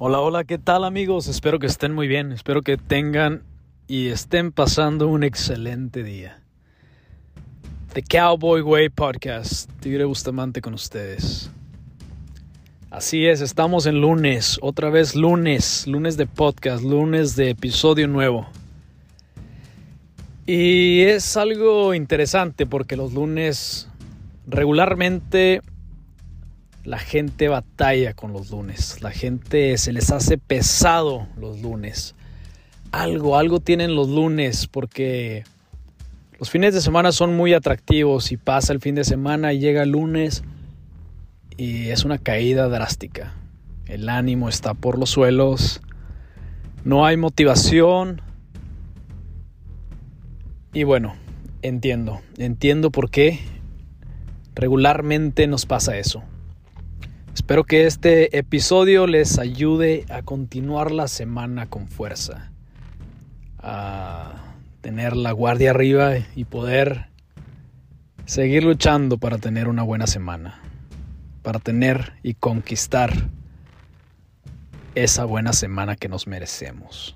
Hola, hola, ¿qué tal amigos? Espero que estén muy bien, espero que tengan y estén pasando un excelente día. The Cowboy Way Podcast, Tigre Bustamante con ustedes. Así es, estamos en lunes, otra vez lunes, lunes de podcast, lunes de episodio nuevo. Y es algo interesante porque los lunes regularmente la gente batalla con los lunes. La gente se les hace pesado los lunes. Algo, algo tienen los lunes porque los fines de semana son muy atractivos y pasa el fin de semana y llega el lunes y es una caída drástica. El ánimo está por los suelos. No hay motivación. Y bueno, entiendo, entiendo por qué regularmente nos pasa eso. Espero que este episodio les ayude a continuar la semana con fuerza, a tener la guardia arriba y poder seguir luchando para tener una buena semana, para tener y conquistar esa buena semana que nos merecemos.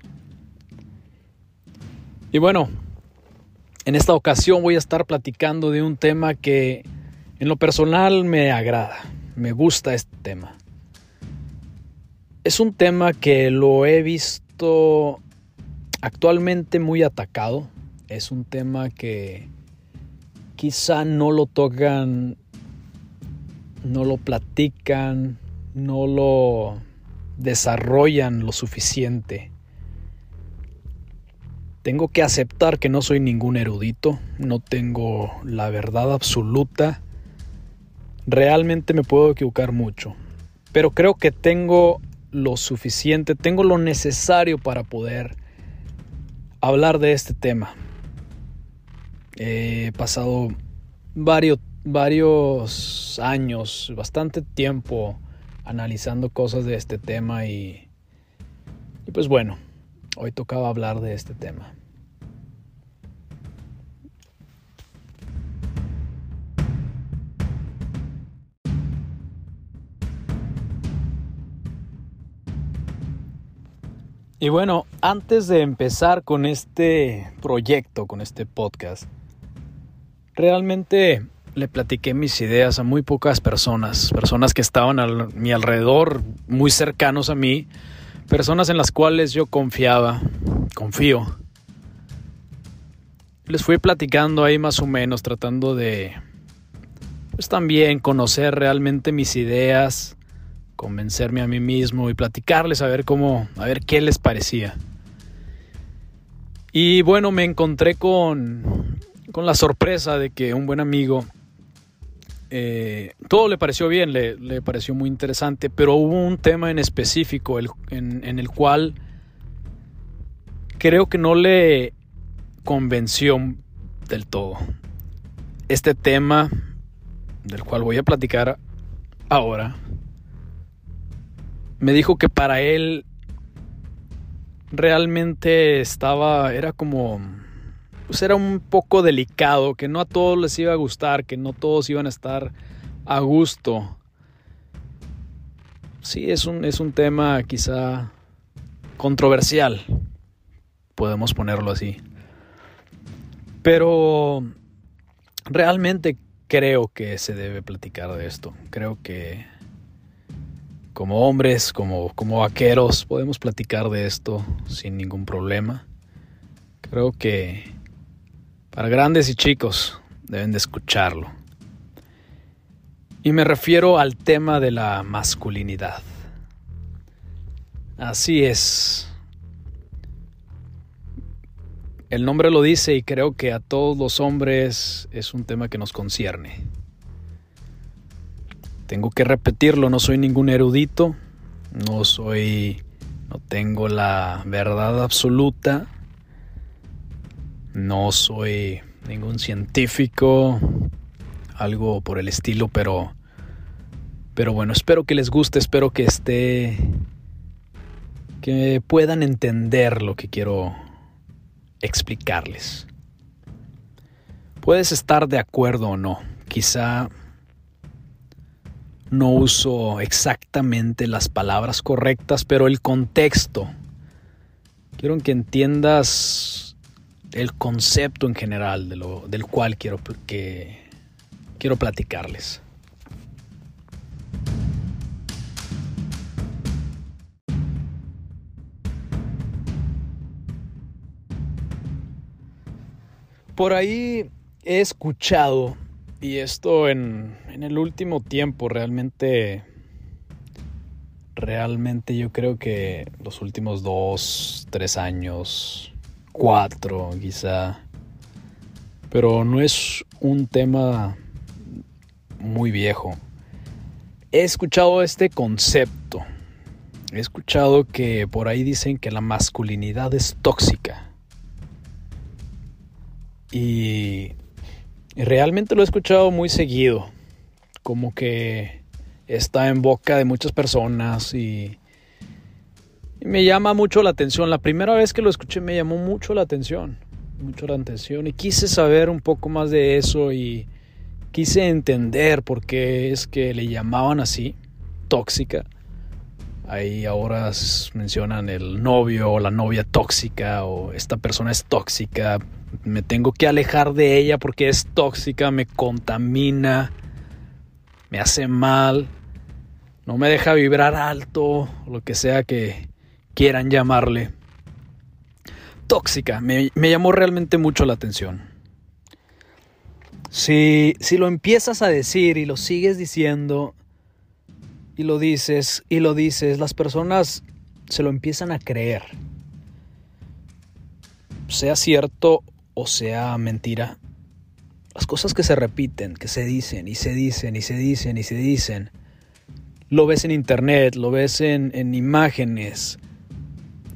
Y bueno, en esta ocasión voy a estar platicando de un tema que en lo personal me agrada me gusta este tema. Es un tema que lo he visto actualmente muy atacado. Es un tema que quizá no lo tocan, no lo platican, no lo desarrollan lo suficiente. Tengo que aceptar que no soy ningún erudito, no tengo la verdad absoluta Realmente me puedo equivocar mucho, pero creo que tengo lo suficiente, tengo lo necesario para poder hablar de este tema. He pasado varios, varios años, bastante tiempo analizando cosas de este tema y, y pues bueno, hoy tocaba hablar de este tema. Y bueno, antes de empezar con este proyecto, con este podcast, realmente le platiqué mis ideas a muy pocas personas, personas que estaban a mi alrededor, muy cercanos a mí, personas en las cuales yo confiaba, confío. Les fui platicando ahí más o menos, tratando de, pues también conocer realmente mis ideas, convencerme a mí mismo y platicarles a ver cómo, a ver qué les parecía. Y bueno, me encontré con, con la sorpresa de que un buen amigo, eh, todo le pareció bien, le, pareció muy interesante, pero hubo un tema en específico en, en el cual creo que no le convenció del todo. Este tema del cual voy a platicar ahora me dijo que para él realmente estaba, era como, pues era un poco delicado, que no a todos les iba a gustar, que no todos iban a estar a gusto. Sí, es un, es un tema quizá controversial, podemos ponerlo así. Pero realmente creo que se debe platicar de esto. Creo que como hombres, como, como vaqueros, podemos platicar de esto sin ningún problema. Creo que para grandes y chicos deben de escucharlo. Y me refiero al tema de la masculinidad. Así es. El nombre lo dice y creo que a todos los hombres es un tema que nos concierne. Tengo que repetirlo, no soy ningún erudito, no soy, no tengo la verdad absoluta, no soy ningún científico, algo por el estilo, pero, pero bueno, espero que les guste, espero que esté, que puedan entender lo que quiero explicarles. Puedes estar de acuerdo o no, quizá no uso exactamente las palabras correctas, pero el contexto. Quiero que entiendas el concepto en general del cual quiero, que, quiero platicarles. Por ahí he escuchado, y esto en, en el último tiempo realmente, realmente yo creo que los últimos dos, tres años, cuatro quizá, pero no es un tema muy viejo. He escuchado este concepto. He escuchado que por ahí dicen que la masculinidad es tóxica. Y realmente lo he escuchado muy seguido, como que está en boca de muchas personas y, me llama mucho la atención. La primera vez que lo escuché me llamó mucho la atención, mucho la atención y quise saber un poco más de eso y quise entender por qué es que le llamaban así, tóxica. Ahí ahora mencionan el novio o la novia tóxica o esta persona es tóxica me tengo que alejar de ella porque es tóxica, me contamina, me hace mal, no me deja vibrar alto, lo que sea que quieran llamarle. Tóxica, me, llamó realmente mucho la atención. Si, si lo empiezas a decir y lo sigues diciendo, y lo dices, y lo dices, las personas se lo empiezan a creer. Sea cierto o sea mentira, las cosas que se repiten, que se dicen y se dicen y se dicen y se dicen, lo ves en internet, lo ves en, imágenes,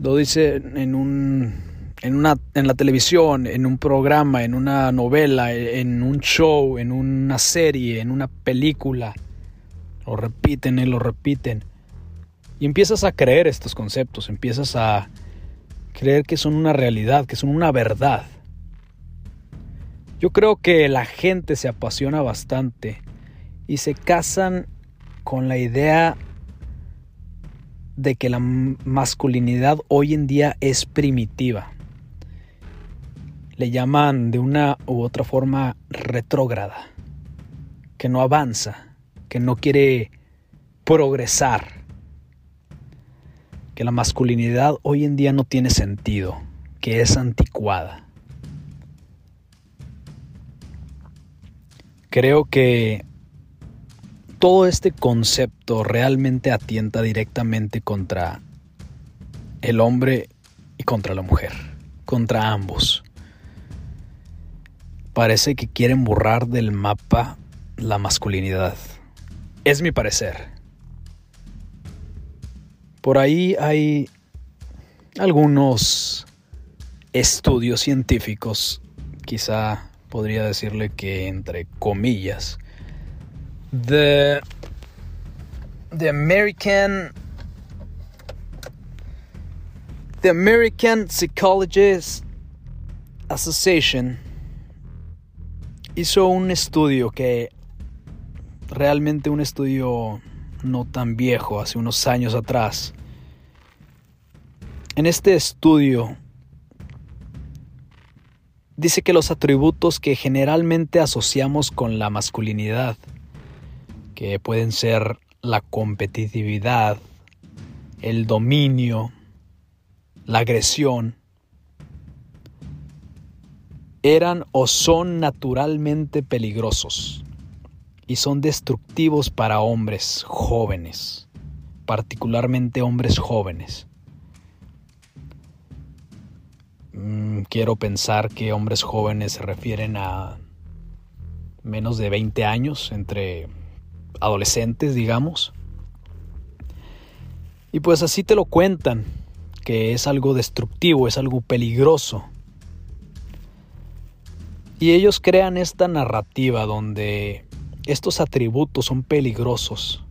lo dice en un en una en la televisión, en un programa, en una novela, en un show, en una serie, en una película. Lo repiten y lo repiten. Y empiezas a creer estos conceptos, empiezas a creer que son una realidad, que son una verdad. Yo creo que la gente se apasiona bastante y se casan con la idea de que la masculinidad hoy en día es primitiva. Le llaman de una u otra forma retrógrada, que no avanza, que no quiere progresar, que la masculinidad hoy en día no tiene sentido, que es anticuada. Creo que todo este concepto realmente atienta directamente contra el hombre y contra la mujer, contra ambos. Parece que quieren borrar del mapa la masculinidad. Es mi parecer. Por ahí hay algunos estudios científicos, quizá podría decirle que entre comillas, the, the American the American Psychologist Association hizo un estudio que realmente un estudio no tan viejo, hace unos años atrás. En este estudio dice que los atributos que generalmente asociamos con la masculinidad, que pueden ser la competitividad, el dominio, la agresión, eran o son naturalmente peligrosos y son destructivos para hombres jóvenes, particularmente hombres jóvenes. Mm, quiero pensar que hombres jóvenes se refieren a menos de 20 años, entre adolescentes, digamos. Y pues así te lo cuentan, que es algo destructivo, es algo peligroso. Y ellos crean esta narrativa donde estos atributos son peligrosos.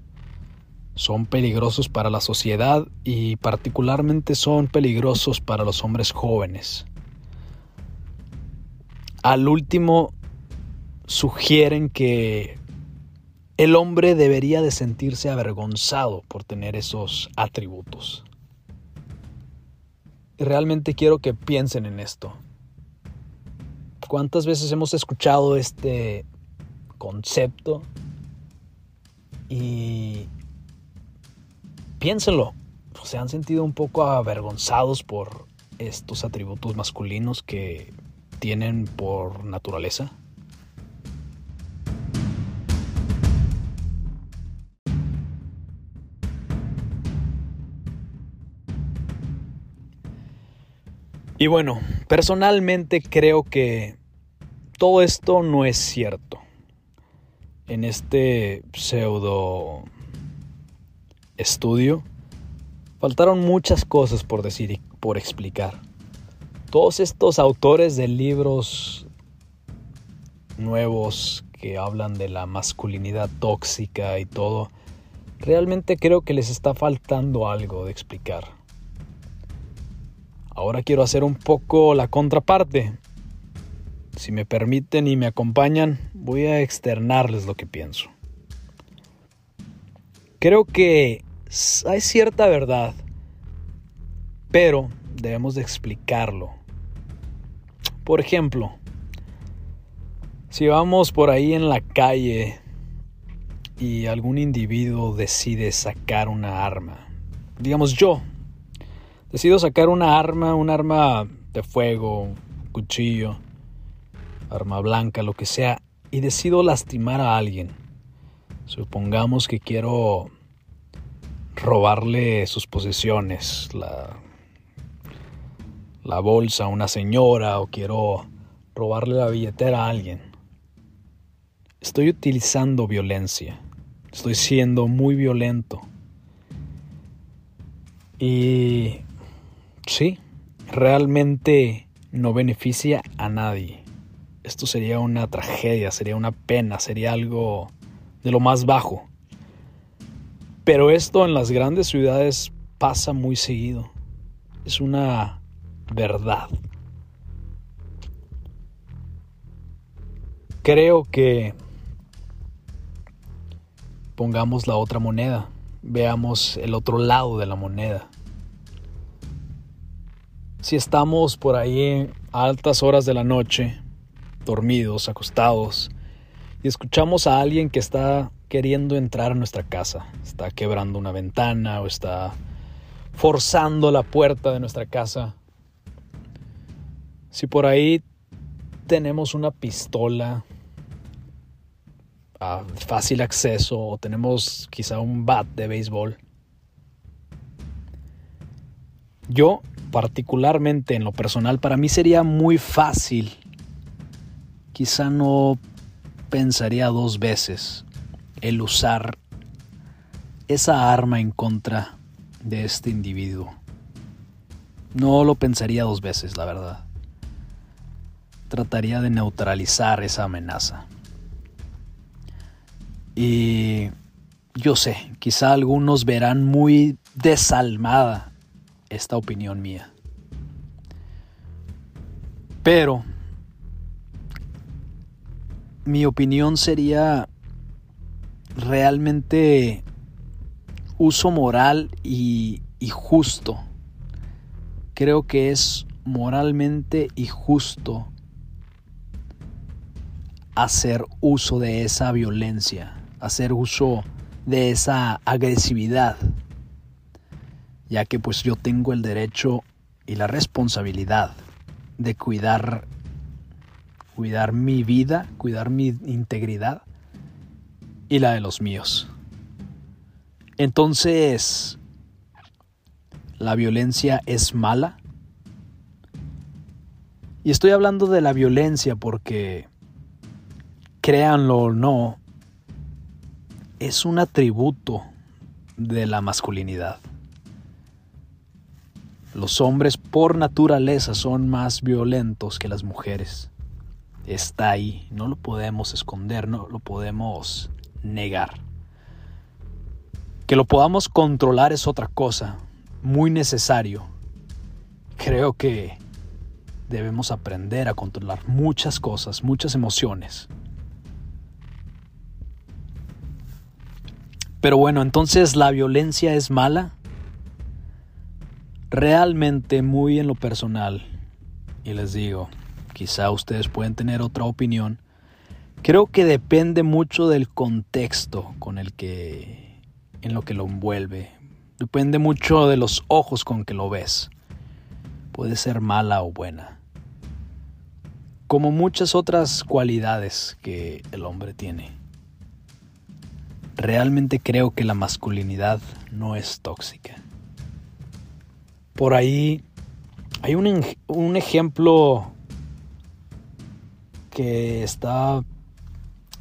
Son peligrosos para la sociedad y particularmente son peligrosos para los hombres jóvenes. Al último sugieren que el hombre debería de sentirse avergonzado por tener esos atributos. Y realmente quiero que piensen en esto. ¿Cuántas veces hemos escuchado este concepto? Y piénsenlo. ¿Se han sentido un poco avergonzados por estos atributos masculinos que tienen por naturaleza? Y bueno, personalmente creo que todo esto no es cierto. En este pseudo estudio faltaron muchas cosas por decir y por explicar. Todos estos autores de libros nuevos que hablan de la masculinidad tóxica y todo, realmente creo que les está faltando algo de explicar. Ahora quiero hacer un poco la contraparte. Si me permiten y me acompañan, voy a externarles lo que pienso. Creo que hay cierta verdad, pero debemos de explicarlo. Por ejemplo, si vamos por ahí en la calle y algún individuo decide sacar una arma, digamos yo, decido sacar una arma, un arma de fuego, cuchillo, arma blanca, lo que sea, y decido lastimar a alguien. Supongamos que quiero robarle sus posesiones, la, la bolsa a una señora o quiero robarle la billetera a alguien. Estoy utilizando violencia. Estoy siendo muy violento. Y sí, realmente no beneficia a nadie. Esto sería una tragedia, sería una pena, sería algo de lo más bajo. Pero esto en las grandes ciudades pasa muy seguido. Es una verdad. Creo que pongamos la otra moneda, veamos el otro lado de la moneda si estamos por ahí a altas horas de la noche, dormidos, acostados, y escuchamos a alguien que está queriendo entrar a nuestra casa, está quebrando una ventana o está forzando la puerta de nuestra casa, si por ahí tenemos una pistola a fácil acceso o tenemos quizá un bat de béisbol, yo particularmente en lo personal, para mí sería muy fácil. Quizá no pensaría dos veces el usar esa arma en contra de este individuo. No lo pensaría dos veces, la verdad. Trataría de neutralizar esa amenaza. Y yo sé, quizá algunos verán muy desalmada esta opinión mía. Pero mi opinión sería realmente uso moral y, justo. Creo que es moralmente y justo hacer uso de esa violencia, hacer uso de esa agresividad ya que pues yo tengo el derecho y la responsabilidad de cuidar cuidar mi vida, cuidar mi integridad y la de los míos. Entonces, ¿la violencia es mala? Y estoy hablando de la violencia porque, créanlo o no, es un atributo de la masculinidad. Los hombres por naturaleza son más violentos que las mujeres. Está ahí, no lo podemos esconder, no lo podemos negar. Que lo podamos controlar es otra cosa, muy necesario. Creo que debemos aprender a controlar muchas cosas, muchas emociones. Pero bueno, entonces la violencia es mala. Realmente muy en lo personal, y les digo, quizá ustedes pueden tener otra opinión, creo que depende mucho del contexto con el que, en lo que lo envuelve. Depende mucho de los ojos con que lo ves. Puede ser mala o buena. Como muchas otras cualidades que el hombre tiene. Realmente creo que la masculinidad no es tóxica por ahí hay un, un ejemplo que está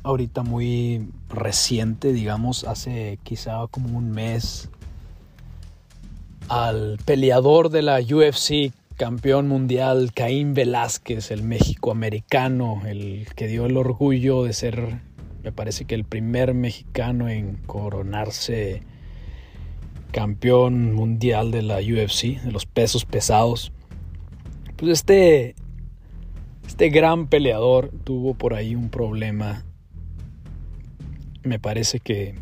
ahorita muy reciente, digamos, hace quizá como un mes, al peleador de la UFC, campeón mundial, Caín Velázquez, el México-americano, el que dio el orgullo de ser, me parece que el primer mexicano en coronarse campeón mundial de la UFC, de los pesos pesados. Pues este, este gran peleador tuvo por ahí un problema. Me parece que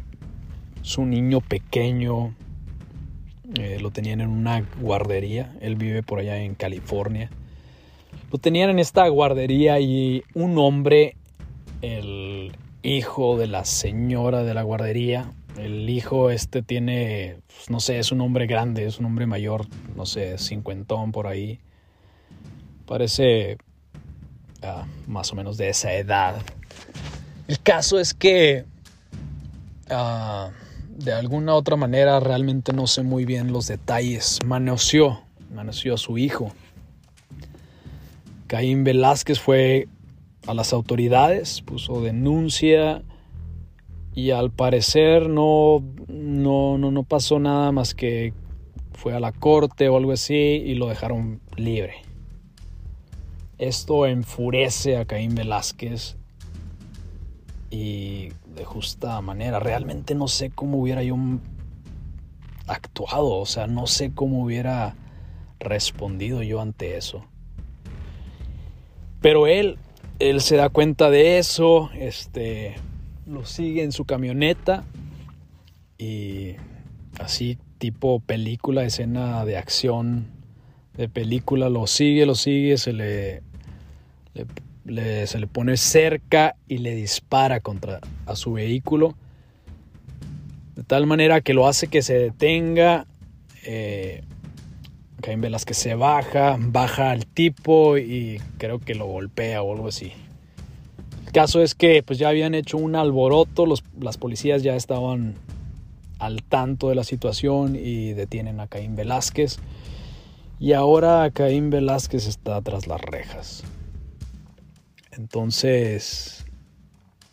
su niño pequeño eh, lo tenían en una guardería. Él vive por allá en California. Lo tenían en esta guardería y un hombre, el hijo de la señora de la guardería, el hijo este tiene, pues, no sé, es un hombre grande, es un hombre mayor, no sé, cincuentón por ahí. Parece más o menos de esa edad. El caso es que ah, de alguna otra manera realmente no sé muy bien los detalles. Manoseó, manoseó a su hijo. Caín Velázquez fue a las autoridades, puso denuncia y al parecer no, no, no, no pasó nada más que fue a la corte o algo así y lo dejaron libre. Esto enfurece a Caín Velázquez y de justa manera. Realmente no sé cómo hubiera yo actuado, o sea, no sé cómo hubiera respondido yo ante eso. Pero él, él se da cuenta de eso, este, lo sigue en su camioneta y así tipo película, escena de acción de película, lo sigue, lo sigue, se le, se le pone cerca y le dispara contra a su vehículo de tal manera que lo hace que se detenga. Eh, Caín que se baja, baja al tipo y creo que lo golpea o algo así caso es que pues ya habían hecho un alboroto, las policías ya estaban al tanto de la situación y detienen a Caín Velázquez. Y ahora Caín Velázquez está tras las rejas. Entonces,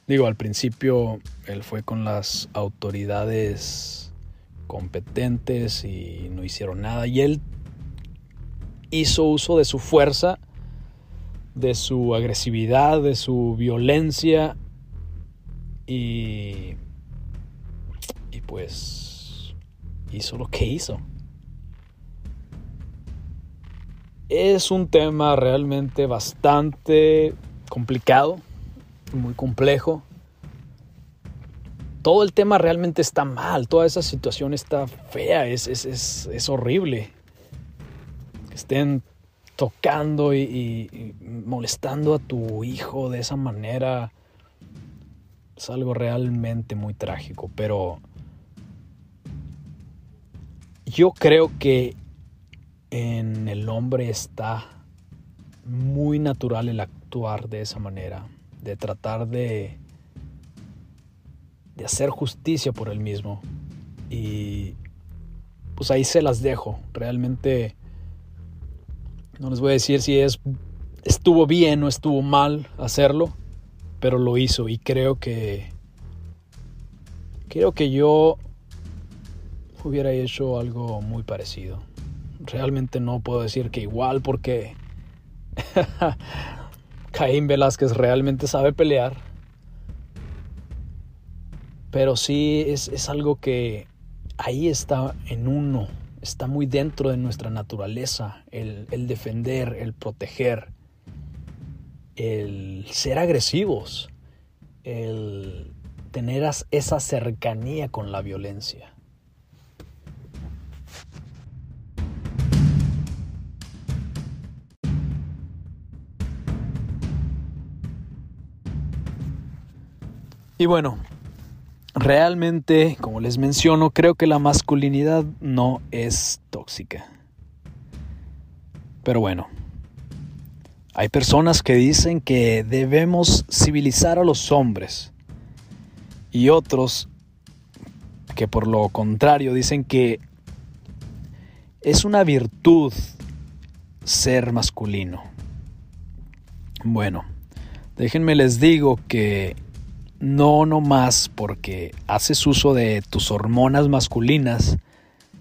digo, al principio él fue con las autoridades competentes y no hicieron nada. Y él hizo uso de su fuerza de su agresividad, de su violencia y, y pues hizo lo que hizo. Es un tema realmente bastante complicado, muy complejo. Todo el tema realmente está mal, toda esa situación está fea, es, es, es, horrible. Que estén tocando y, molestando a tu hijo de esa manera es algo realmente muy trágico, pero yo creo que en el hombre está muy natural el de esa manera, de tratar de, de hacer justicia por él mismo. Y pues ahí se las dejo. Realmente no les voy a decir si es, estuvo bien o estuvo mal hacerlo, pero lo hizo y creo que creo que yo hubiera hecho algo muy parecido. Realmente no puedo decir que igual porque Caín Velázquez realmente sabe pelear. Pero sí es, es algo que ahí está en uno está muy dentro de nuestra naturaleza, el, defender, el proteger, el ser agresivos, el tener esa cercanía con la violencia. Y bueno, realmente, como les menciono, creo que la masculinidad no es tóxica. Pero bueno, hay personas que dicen que debemos civilizar a los hombres y otros que por lo contrario dicen que es una virtud ser masculino. Bueno, déjenme les digo que no nomás porque haces uso de tus hormonas masculinas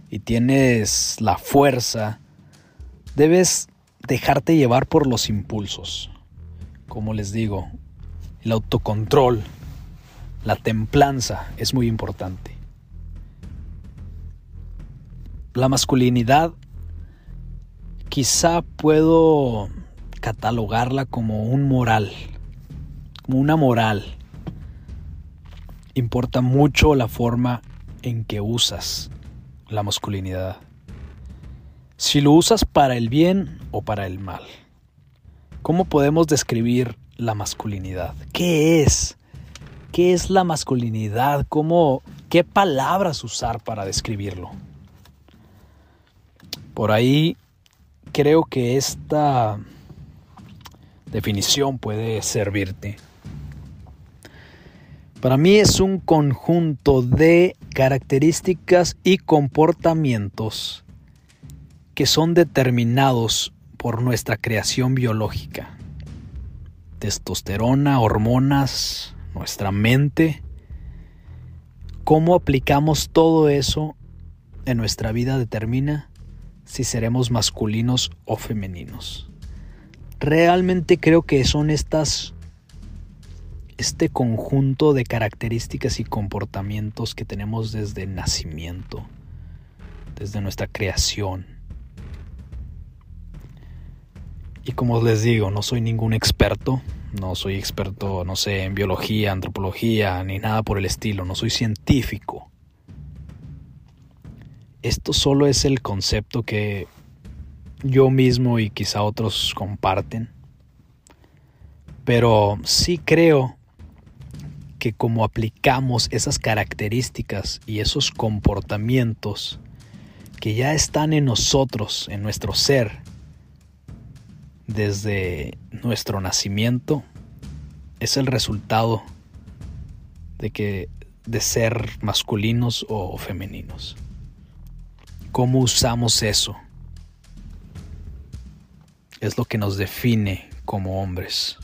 y tienes la fuerza, debes dejarte llevar por los impulsos. Como les digo, el autocontrol, la templanza es muy importante. La masculinidad quizá puedo catalogarla como un moral, como una moral importa mucho la forma en que usas la masculinidad. Si lo usas para el bien o para el mal. ¿Cómo podemos describir la masculinidad? ¿Qué es? ¿Qué es la masculinidad? ¿Cómo, ¿Qué palabras usar para describirlo? Por ahí creo que esta definición puede servirte para mí es un conjunto de características y comportamientos que son determinados por nuestra creación biológica. Testosterona, hormonas, nuestra mente. Cómo aplicamos todo eso en nuestra vida determina si seremos masculinos o femeninos. Realmente creo que son estas este conjunto de características y comportamientos que tenemos desde el nacimiento, desde nuestra creación. Y como les digo, no soy ningún experto, no soy experto, no sé, en biología, antropología, ni nada por el estilo, no soy científico. Esto solo es el concepto que yo mismo y quizá otros comparten. Pero sí creo que como aplicamos esas características y esos comportamientos que ya están en nosotros, en nuestro ser, desde nuestro nacimiento, es el resultado de que de ser masculinos o femeninos. ¿Cómo usamos eso? Es lo que nos define como hombres.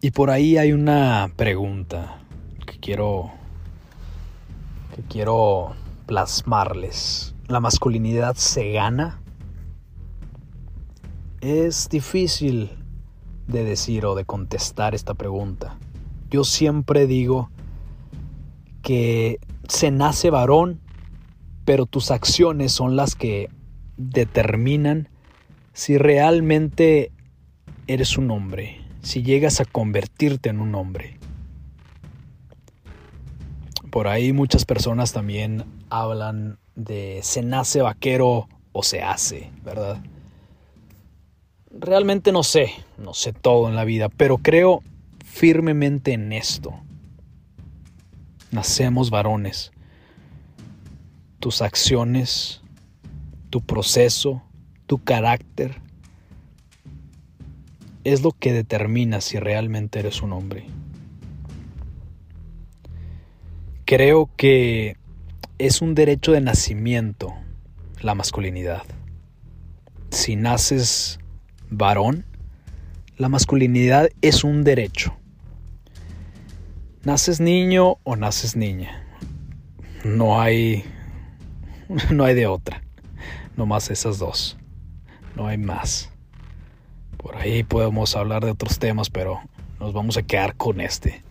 Y por ahí hay una pregunta que quiero que quiero plasmarles. ¿La masculinidad se gana? Es difícil de decir o de contestar esta pregunta. Yo siempre digo que se nace varón, pero tus acciones son las que determinan si realmente eres un hombre si llegas a convertirte en un hombre. Por ahí muchas personas también hablan de se nace vaquero o se hace, ¿verdad? Realmente no sé, no sé todo en la vida, pero creo firmemente en esto. Nacemos varones. Tus acciones, tu proceso, tu carácter, es lo que determina si realmente eres un hombre. Creo que es un derecho de nacimiento la masculinidad. Si naces varón, la masculinidad es un derecho. Naces niño o naces niña. No hay no hay de otra. No más esas dos. No hay más. Por ahí podemos hablar de otros temas, pero nos vamos a quedar con este.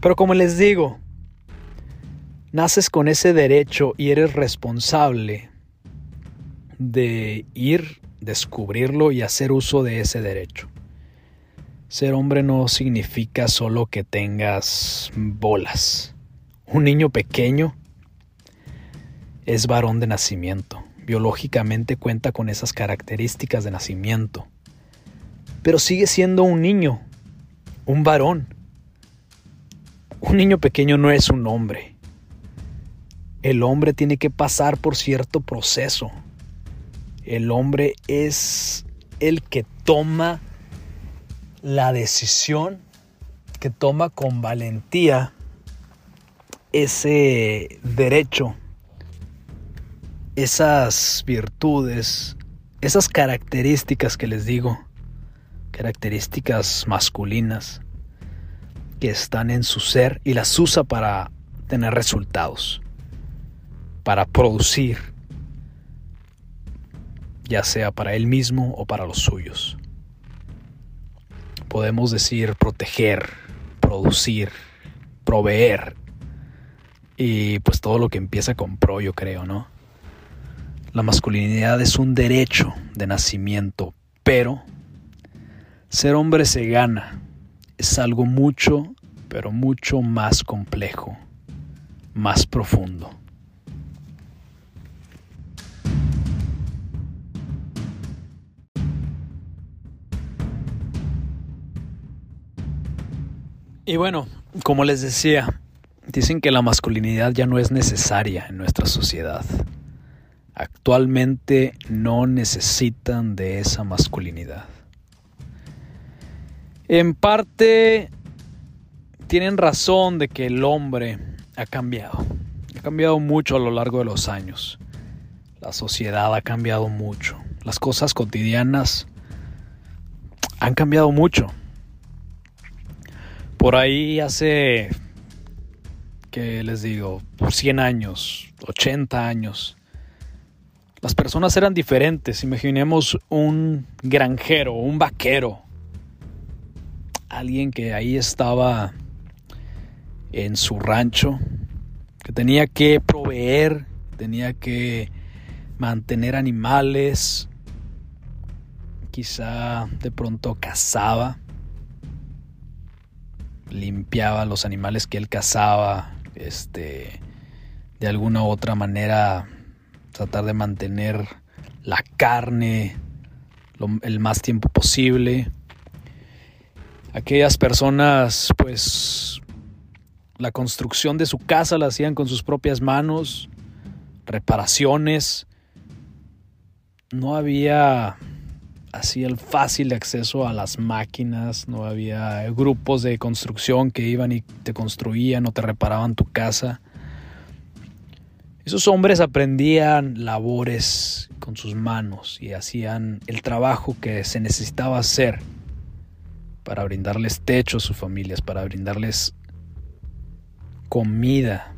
Pero como les digo, naces con ese derecho y eres responsable de ir, descubrirlo y hacer uso de ese derecho. Ser hombre no significa solo que tengas bolas. Un niño pequeño es varón de nacimiento. Biológicamente cuenta con esas características de nacimiento. Pero sigue siendo un niño, un varón. Un niño pequeño no es un hombre. El hombre tiene que pasar por cierto proceso. El hombre es el que toma la decisión que toma con valentía ese derecho, esas virtudes, esas características que les digo, características masculinas que están en su ser y las usa para tener resultados, para producir, ya sea para él mismo o para los suyos podemos decir proteger, producir, proveer y pues todo lo que empieza con pro, yo creo, ¿no? La masculinidad es un derecho de nacimiento, pero ser hombre se gana. Es algo mucho, pero mucho más complejo, más profundo. Y bueno, como les decía, dicen que la masculinidad ya no es necesaria en nuestra sociedad. Actualmente no necesitan de esa masculinidad. En parte tienen razón de que el hombre ha cambiado. Ha cambiado mucho a lo largo de los años. La sociedad ha cambiado mucho. Las cosas cotidianas han cambiado mucho. Por ahí hace, ¿qué les digo? Por 100 años, 80 años. Las personas eran diferentes. Imaginemos un granjero, un vaquero. Alguien que ahí estaba en su rancho, que tenía que proveer, tenía que mantener animales, quizá de pronto cazaba limpiaba los animales que él cazaba, este, de alguna u otra manera tratar de mantener la carne el más tiempo posible. Aquellas personas, pues, la construcción de su casa la hacían con sus propias manos, reparaciones. No había así el fácil acceso a las máquinas, no había grupos de construcción que iban y te construían o te reparaban tu casa. Esos hombres aprendían labores con sus manos y hacían el trabajo que se necesitaba hacer para brindarles techo a sus familias, para brindarles comida,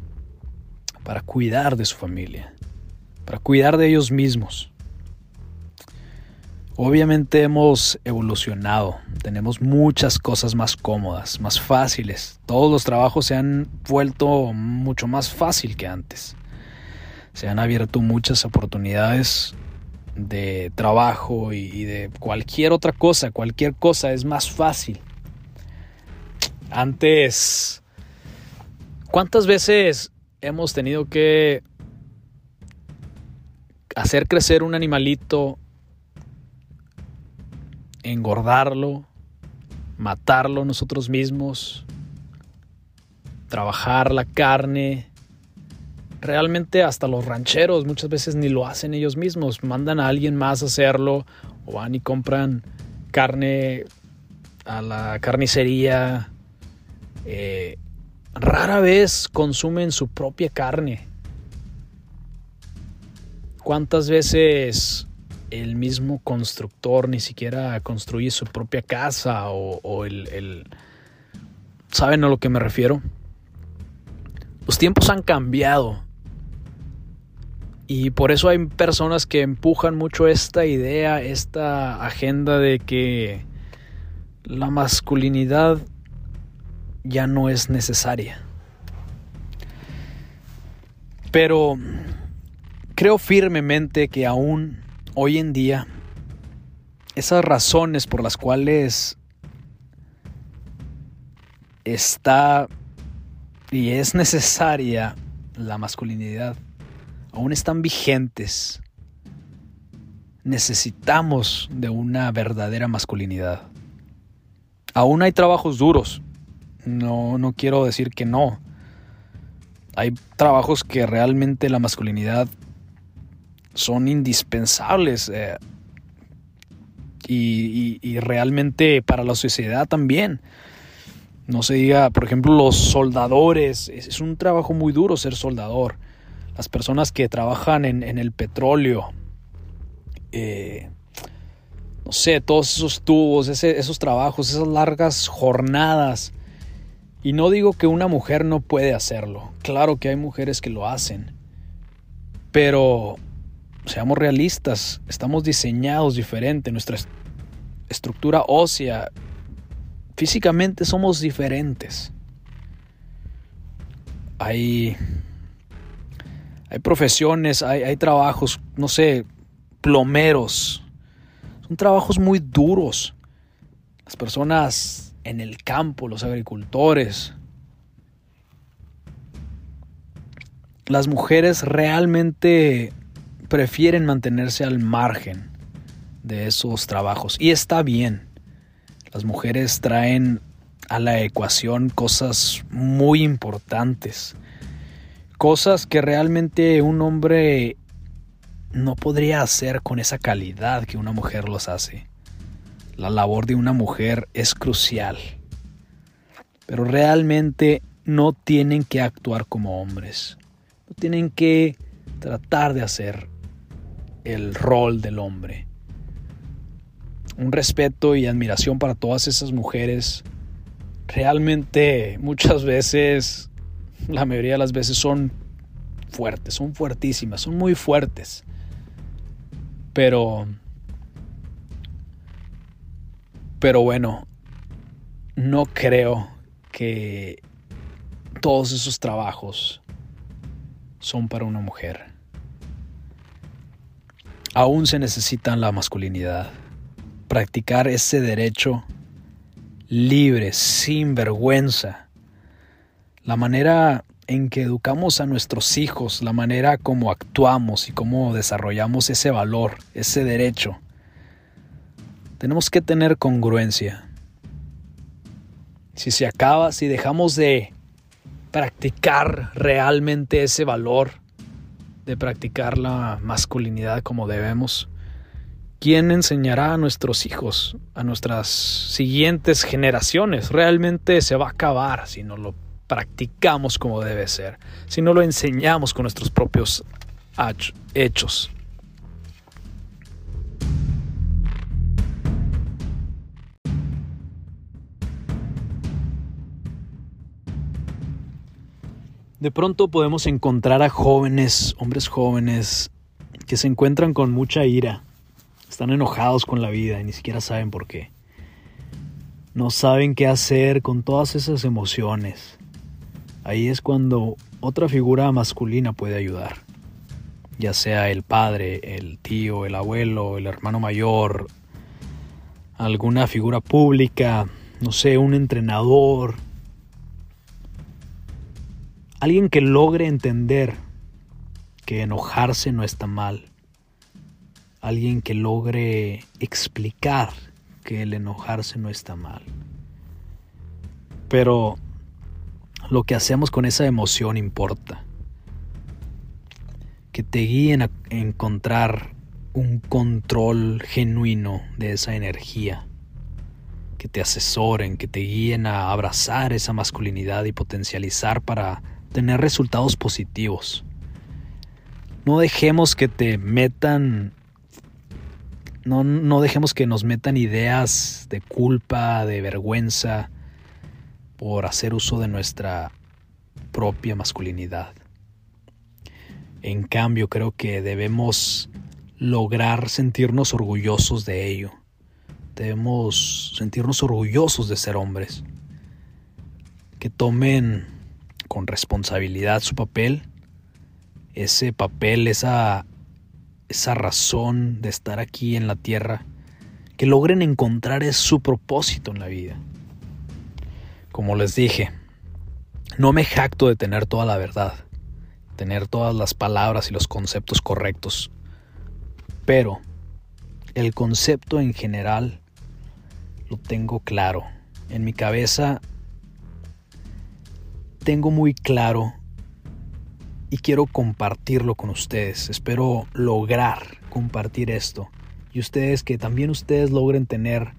para cuidar de su familia, para cuidar de ellos mismos. Obviamente hemos evolucionado, tenemos muchas cosas más cómodas, más fáciles. Todos los trabajos se han vuelto mucho más fácil que antes. Se han abierto muchas oportunidades de trabajo y, de cualquier otra cosa, cualquier cosa es más fácil. Antes, ¿cuántas veces hemos tenido que hacer crecer un animalito engordarlo, matarlo nosotros mismos, trabajar la carne. Realmente hasta los rancheros muchas veces ni lo hacen ellos mismos, mandan a alguien más a hacerlo o van y compran carne a la carnicería. Eh, rara vez consumen su propia carne. ¿Cuántas veces el mismo constructor ni siquiera construye su propia casa o, el, ¿Saben a lo que me refiero? Los tiempos han cambiado. Y por eso hay personas que empujan mucho esta idea, esta agenda de que la masculinidad ya no es necesaria. Pero creo firmemente que aún hoy en día, esas razones por las cuales está y es necesaria la masculinidad, aún están vigentes. Necesitamos de una verdadera masculinidad. Aún hay trabajos duros. No, no quiero decir que no. Hay trabajos que realmente la masculinidad son indispensables. Eh, y, realmente para la sociedad también. No se diga, por ejemplo, los soldadores. Es, un trabajo muy duro ser soldador. Las personas que trabajan en, el petróleo. Eh, no sé, todos esos tubos, esos trabajos, esas largas jornadas. Y no digo que una mujer no puede hacerlo. Claro que hay mujeres que lo hacen. Pero seamos realistas, estamos diseñados diferente, nuestra estructura ósea, físicamente somos diferentes. Hay, hay profesiones, hay, hay trabajos, no sé, plomeros. Son trabajos muy duros. Las personas en el campo, los agricultores, las mujeres realmente prefieren mantenerse al margen de esos trabajos. Y está bien. Las mujeres traen a la ecuación cosas muy importantes. Cosas que realmente un hombre no podría hacer con esa calidad que una mujer los hace. La labor de una mujer es crucial. Pero realmente no tienen que actuar como hombres. No tienen que tratar de hacer el rol del hombre. Un respeto y admiración para todas esas mujeres. Realmente muchas veces, la mayoría de las veces son fuertes, son fuertísimas, son muy fuertes. Pero... Pero bueno, no creo que todos esos trabajos son para una mujer aún se necesita la masculinidad. Practicar ese derecho libre, sin vergüenza. La manera en que educamos a nuestros hijos, la manera como actuamos y cómo desarrollamos ese valor, ese derecho. Tenemos que tener congruencia. Si se acaba, si dejamos de practicar realmente ese valor, de practicar la masculinidad como debemos? ¿Quién enseñará a nuestros hijos, a nuestras siguientes generaciones? Realmente se va a acabar si no lo practicamos como debe ser, si no lo enseñamos con nuestros propios hechos. De pronto podemos encontrar a jóvenes, hombres jóvenes, que se encuentran con mucha ira, están enojados con la vida y ni siquiera saben por qué. No saben qué hacer con todas esas emociones. Ahí es cuando otra figura masculina puede ayudar, ya sea el padre, el tío, el abuelo, el hermano mayor, alguna figura pública, no sé, un entrenador, Alguien que logre entender que enojarse no está mal. Alguien que logre explicar que el enojarse no está mal. Pero lo que hacemos con esa emoción importa. Que te guíen a encontrar un control genuino de esa energía. Que te asesoren, que te guíen a abrazar esa masculinidad y potencializar para tener resultados positivos. No dejemos que te metan, no, no dejemos que nos metan ideas de culpa, de vergüenza por hacer uso de nuestra propia masculinidad. En cambio, creo que debemos lograr sentirnos orgullosos de ello. Debemos sentirnos orgullosos de ser hombres. Que tomen con responsabilidad su papel, ese papel, esa, esa razón de estar aquí en la tierra, que logren encontrar es su propósito en la vida. Como les dije, no me jacto de tener toda la verdad, tener todas las palabras y los conceptos correctos, pero el concepto en general lo tengo claro. En mi cabeza tengo muy claro y quiero compartirlo con ustedes. Espero lograr compartir esto y ustedes que también ustedes logren tener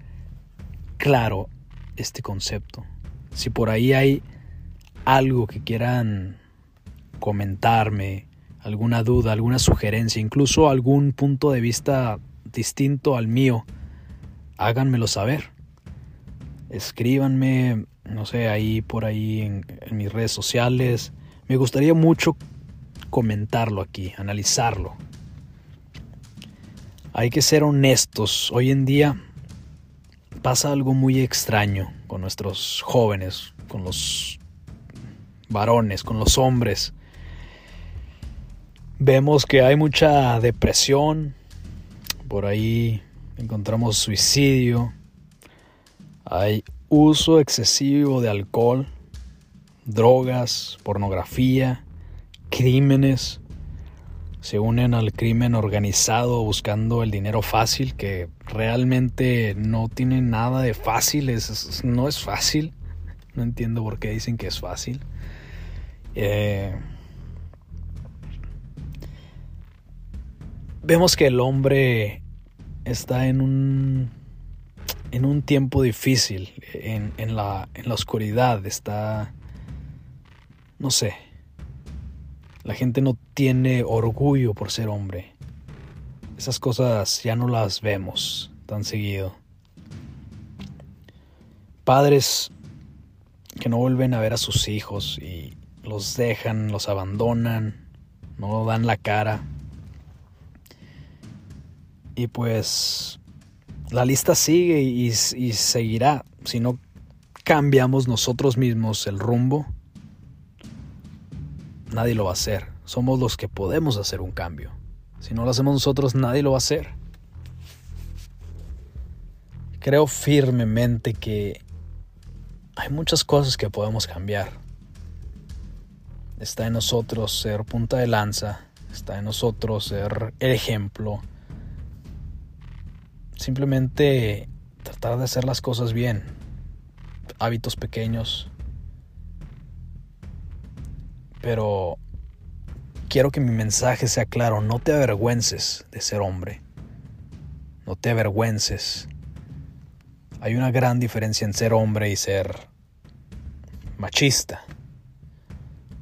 claro este concepto. Si por ahí hay algo que quieran comentarme, alguna duda, alguna sugerencia, incluso algún punto de vista distinto al mío, háganmelo saber. Escríbanme, no sé, ahí por ahí en, en mis redes sociales. Me gustaría mucho comentarlo aquí, analizarlo. Hay que ser honestos. Hoy en día pasa algo muy extraño con nuestros jóvenes, con los varones, con los hombres. Vemos que hay mucha depresión, por ahí encontramos suicidio, hay uso excesivo de alcohol, drogas, pornografía, crímenes. Se unen al crimen organizado buscando el dinero fácil, que realmente no tiene nada de fácil, es, no es fácil. No entiendo por qué dicen que es fácil. Eh, vemos que el hombre está en un en un tiempo difícil, en, en, la, en la oscuridad, está, no sé, la gente no tiene orgullo por ser hombre. Esas cosas ya no las vemos tan seguido. Padres que no vuelven a ver a sus hijos y los dejan, los abandonan, no dan la cara. Y pues la lista sigue y, y, seguirá. Si no cambiamos nosotros mismos el rumbo, nadie lo va a hacer. Somos los que podemos hacer un cambio. Si no lo hacemos nosotros, nadie lo va a hacer. Creo firmemente que hay muchas cosas que podemos cambiar. Está en nosotros ser punta de lanza, está en nosotros ser el ejemplo. Simplemente tratar de hacer las cosas bien. Hábitos pequeños. Pero quiero que mi mensaje sea claro. No te avergüences de ser hombre. No te avergüences. Hay una gran diferencia en ser hombre y ser machista.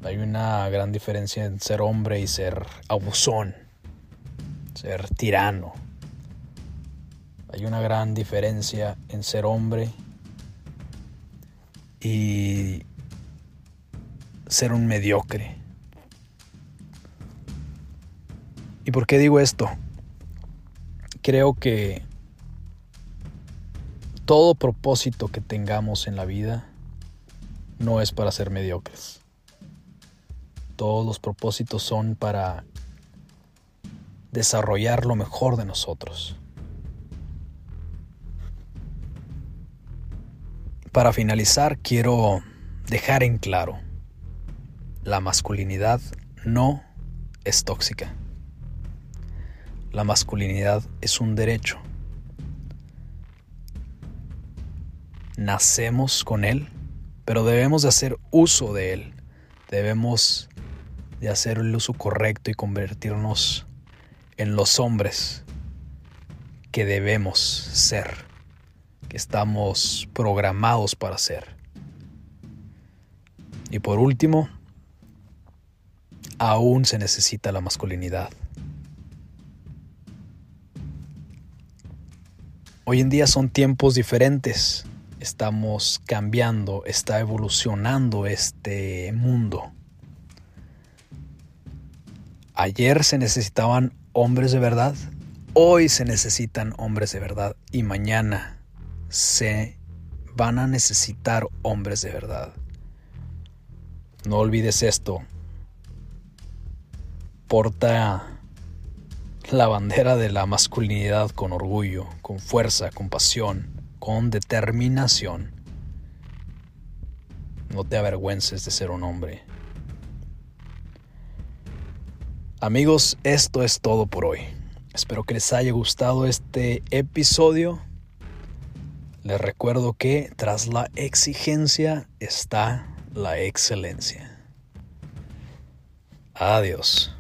Hay una gran diferencia en ser hombre y ser abusón, ser tirano. Hay una gran diferencia en ser hombre y ser un mediocre. ¿Y por qué digo esto? Creo que todo propósito que tengamos en la vida no es para ser mediocres. Todos los propósitos son para desarrollar lo mejor de nosotros. Para finalizar, quiero dejar en claro, la masculinidad no es tóxica. La masculinidad es un derecho. Nacemos con él, pero debemos de hacer uso de él. Debemos de hacer el uso correcto y convertirnos en los hombres que debemos ser, que estamos programados para ser. Y por último, aún se necesita la masculinidad. Hoy en día son tiempos diferentes, estamos cambiando, está evolucionando este mundo. Ayer se necesitaban hombres de verdad, hoy se necesitan hombres de verdad y mañana se van a necesitar hombres de verdad. No olvides esto. Porta la bandera de la masculinidad con orgullo, con fuerza, con pasión, con determinación. No te avergüences de ser un hombre. Amigos, esto es todo por hoy. Espero que les haya gustado este episodio. Les recuerdo que tras la exigencia está la excelencia. Adiós.